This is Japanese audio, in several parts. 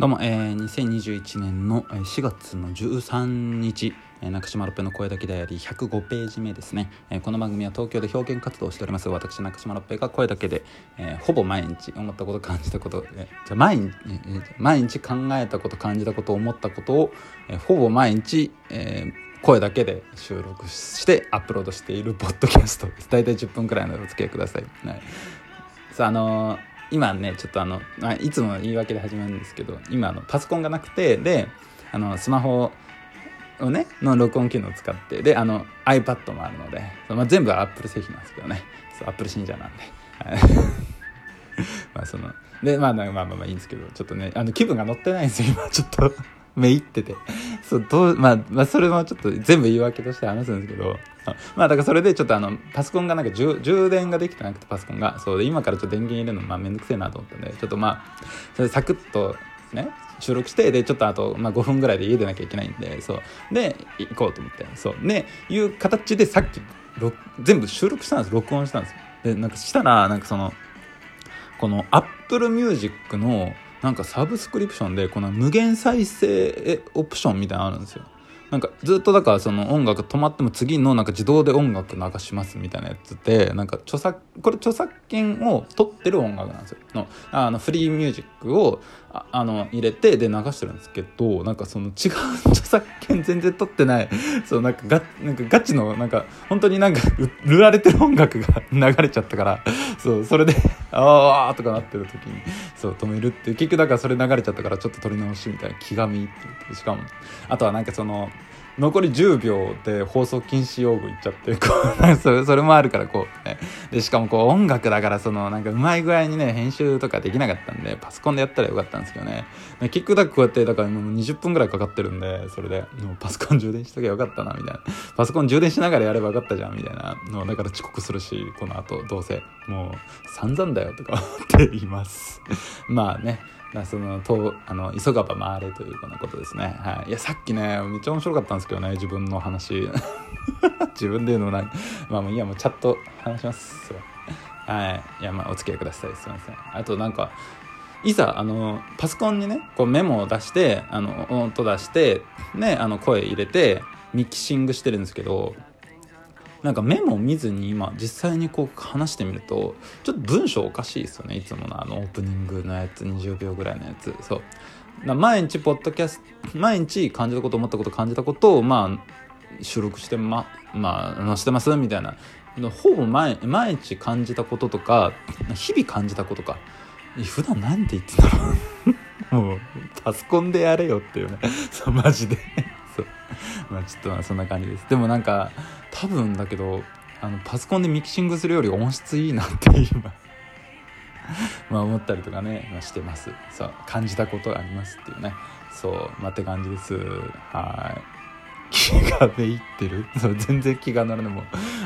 どうも、えー、2021年の4月の13日、えー、中島ロッペの声だけであり105ページ目ですね、えー、この番組は東京で表現活動をしております私中島ロッペが声だけで、えー、ほぼ毎日思ったこと感じたこと、えー、じゃ毎日、えー、毎日考えたこと感じたこと思ったことを、えー、ほぼ毎日、えー声だけで収録してアップロードしているポッドキャストです。大体10分くらいのお付き合いください、はい、さああのー今ねちょっとあのいつも言い訳で始まるんですけど今あのパソコンがなくてであのスマホをねの録音機能を使ってであの iPad もあるので、まあ、全部は Apple 製品なんですけどね。Apple 信者なんで。まあそのでまあまあまあまあいいんですけどちょっとねあの気分が乗ってないんですよ今ちょっと。めいってて。そうどう、まあ、まあそれもちょっと全部言い訳として話すんですけど。まあだからそれでちょっとあのパソコンがなんか充充電ができてなくてパソコンが。そうで今からちょっと電源入れるのまあめんどくせえなと思ったんでちょっとまあそれサクッとね収録してでちょっとあと、まあ、5分ぐらいで家出なきゃいけないんでそう。で行こうと思って。そう。ねいう形でさっき全部収録したんです。録音したんですでなんかしたらなんかそのこの Apple Music のなんかサブスクリプションでこの無限再生オプションみたいなのあるんですよ。なんかずっとだからその音楽止まっても次のなんか自動で音楽流しますみたいなやつでなんか著作これ著作権を取ってる音楽なんですよ。のあのフリーミュージックをああの入れてで流してるんですけどなんかその違う著作権全然取ってない そうなんかガなんかガチのなんか本当になんか売られてる音楽が流れちゃったからそうそれで ああとかなってる時にそう止めるって結局だからそれ流れちゃったからちょっと撮り直しみたいな気が見ってしかもあとはなんかその残り10秒で放送禁止用語言っちゃってこうそれそれもあるからこう、ね、でしかもこう音楽だからそのなんかうまい具合にね編集とかできなかったんでパソコンでやったらよかったんですけどね。キックダックこうやってだからもう20分ぐらいかかってるんでそれでもうパソコン充電しときゃよかったなみたいな。パソコン充電しながらやればよかったじゃんみたいな。のだから遅刻するしこの後どうせもう散々だよとか思っています。まあね。まあ、そのとあの急がば回れというようなことですね、はい、いやさっきねめっちゃ面白かったんですけどね自分の話。自分で言うのもないまあもういやもうチャット話しますはい。いやまあお付き合いください。すいません。あとなんかいざあのパソコンにねこうメモを出してあの音出してねあの声入れてミキシングしてるんですけどなんかメモを見ずに今実際にこう話してみるとちょっと文章おかしいですよねいつものあのオープニングのやつ20秒ぐらいのやつ。そう。毎日ポッドキャスト毎日感じたこと思ったこと感じたことをまあ収録してままあ載せてますみたいな。ほぼ毎毎日感じたこととか日々感じたことか。普段何て言ってたの もうパソコンでやれよっていうね。そうマジで。そう。まあちょっとまあそんな感じです。でもなんか多分だけどあのパソコンでミキシングするより音質いいなって今 まあ思ったりとかね、ま、してます。そう感じたことありますっていうね。そうまあって感じです。はい。気がめいってる。そう全然気が乗らない。も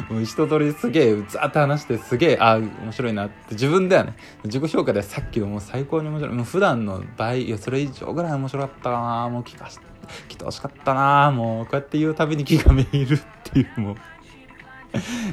うもう一通りすげえうざって話してすげえあ面白いなって。自分ではね自己評価でさっきのもう最高に面白い。もう普段の倍いやそれ以上ぐらい面白かったなもう聞かして来てほしかったなもうこうやって言うたびに気がめいるっていうもう。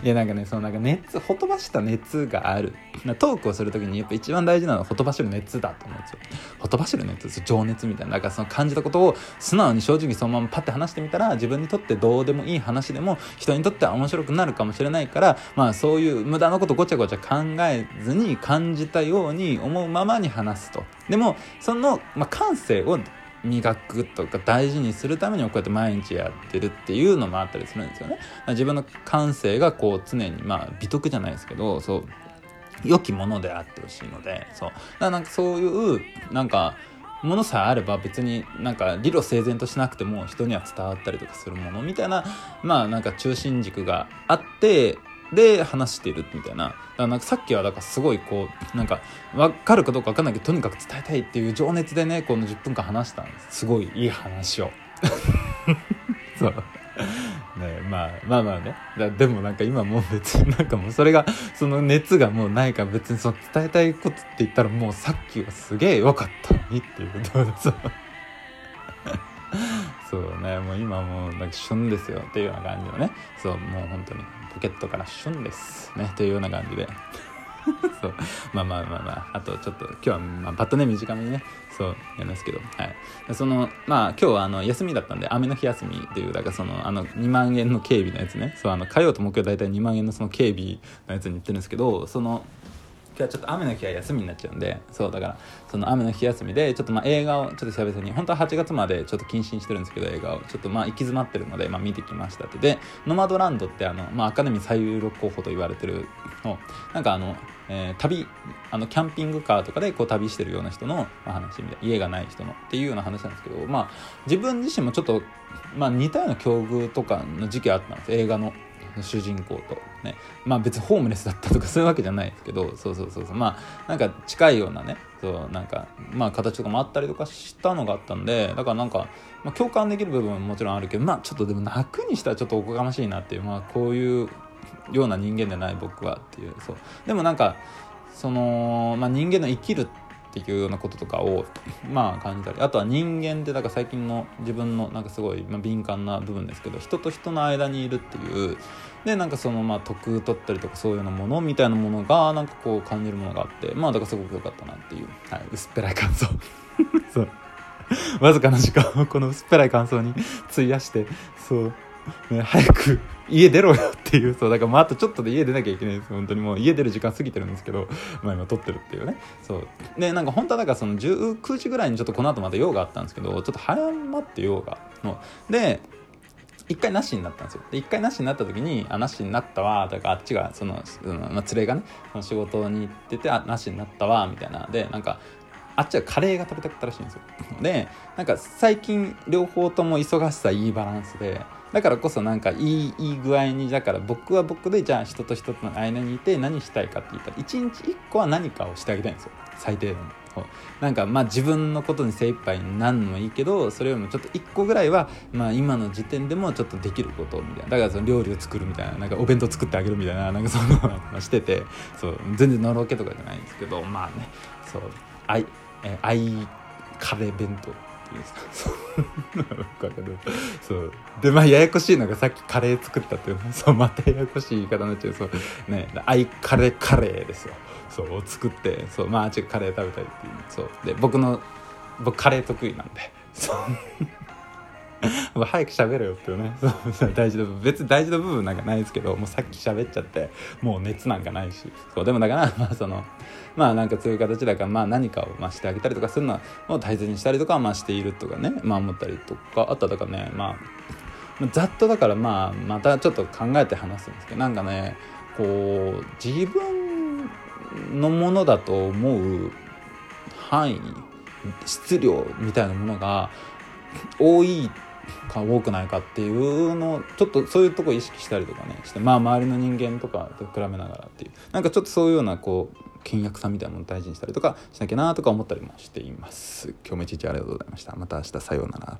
いやなんかねそのなんか熱ほとばした熱がある。トークをする時にやっぱ一番大事なのはほとばしる熱だと思うんですよ。ほとばしる熱情熱みたいな。だかその感じたことを素直に正直そのままパッて話してみたら自分にとってどうでもいい話でも人にとっては面白くなるかもしれないからまあそういう無駄なことごちゃごちゃ考えずに感じたように思うままに話すと。でもその、まあ、感性を磨くとか大事にするためにこうやって毎日やってるっていうのもあったりするんですよね。自分の感性がこう常にまあ美徳じゃないですけどそう良きものであってほしいのでそうだからなんかそういうなんかものさえあれば別になんか理路整然としなくても人には伝わったりとかするものみたいなまあなんか中心軸があってで話してるみたいな。だからなんかさっきはだからすごいこうなんか分かるかどうか分かんないけどとにかく伝えたいっていう情熱でねこの10分間話したんです。すごいいい話を。そう。ねまあまあまあね。だでもなんか今もう別になんかもうそれがその熱がもうないから別にその伝えたいことって言ったらもうさっきはすげえ良かったのにっていうことでそう。そうねもう今もうなんか旬ですよっていうような感じのね。そうもう本当にポケットから旬ですねというような感じで。そうまあまあまあまああとちょっと今日はまあパッとね短めにねそうやりますけど。はい。そのまあ今日はあの休みだったんで雨の日休みっていうだからそのあの2万円の警備のやつね。そうあの火曜と木曜大体2万円のその警備のやつに行ってるんですけどその今日はちょっと雨の日は休みになっちゃうんでそうだからその雨の日休みでちょっとまあ映画をちょっと久々に本当は8月までちょっと謹慎してるんですけど映画をちょっとまあ行き詰まってるので、まあ、見てきましたって。でノマドランドってあの、まあ、アカデミー最有力候補と言われてるのなんかあの、えー、旅あのキャンピングカーとかでこう旅してるような人の話みたいな家がない人のっていうような話なんですけどまあ自分自身もちょっと、まあ、似たような境遇とかの時期あったんです。映画の主人公とね。まあ別にホームレス だったとかそういうわけじゃないですけどそうそうそうそう。まあなんか近いようなね。そうなんかまあ形とかもあったりとかしたのがあったんでだからなんか、まあ、共感できる部分ももちろんあるけどまあちょっとでも泣くにしたらちょっとおこがましいなっていうまあこういうような人間でない僕はっていう。そう。でもなんかその、まあ、人間の生きるっていうようなこととかをまあ感じたり。あとは人間ってだか最近の自分のなんかすごい、ま、敏感な部分ですけど人と人の間にいるっていう。でなんかそのまあ得取ったりとかそういうようなものみたいなものがなんかこう感じるものがあってまあだからすごく良かったなっていう、はい、薄っぺらい感想。そう。わずかな時間をこの薄っぺらい感想に 費やしてそう。ね、早く家出ろよっていうそうだからもうあとちょっとで家出なきゃいけないんです。よ本当にもう家出る時間過ぎてるんですけど、まあ、今撮ってるっていうね。そう。でなんか本当はだからその19時ぐらいにちょっとこの後また用があったんですけどちょっと早まって用が。ので一回なしになったんですよ。で一回なしになった時にあなしになったわだからあっちがその、そのまあ、連れがねその仕事に行っててあなしになったわみたいな。でなんかあっちはカレーが食べたかったらしいんですよ。でなんか最近両方とも忙しさいいバランスでだからこそなんかいいいい具合にだから僕は僕でじゃあ人と人との間にいて何したいかって言ったら1日1個は何かをしてあげたいんですよ。最低限なんかまあ自分のことに精一杯になるのもいいけどそれよりもちょっと1個ぐらいはまあ今の時点でもちょっとできることみたいな。だからその料理を作るみたいな。なんかお弁当作ってあげるみたいな。なんかそのしてて。そう全然のろけとかじゃないんですけど。まあね。そう。愛え愛カレー弁当。いいですか？そう。でまあややこしいのがさっきカレー作ったっていうそうまたややこしい言い方になっちゃう。そう。ねアイカレーカレーですよ。そう作ってそうまああっちカレー食べたいっていう。そう。で僕の僕カレー得意なんで。そう。早く喋れよっていうね。大事な部分。別に大事な部分なんかないですけどもうさっき喋っちゃってもう熱なんかないし。そうでもだから まあそのまあなんかそうい形だからまあ何かをまあしてあげたりとかするのを大切にしたりとかまあしているとかね。まあ思ったりとか。あっただかねまあざっとだからまあまたちょっと考えて話すんですけどなんかねこう自分のものだと思う範囲質量みたいなものが多いか多くないかっていうのをちょっとそういうとこ意識したりとかねしてまあ周りの人間とかと比べながらっていう。なんかちょっとそういうようなこう倹約さみたいなものを大事にしたりとかしなきゃなとか思ったりもしています。今日も一日ありがとうございました。また明日さようなら。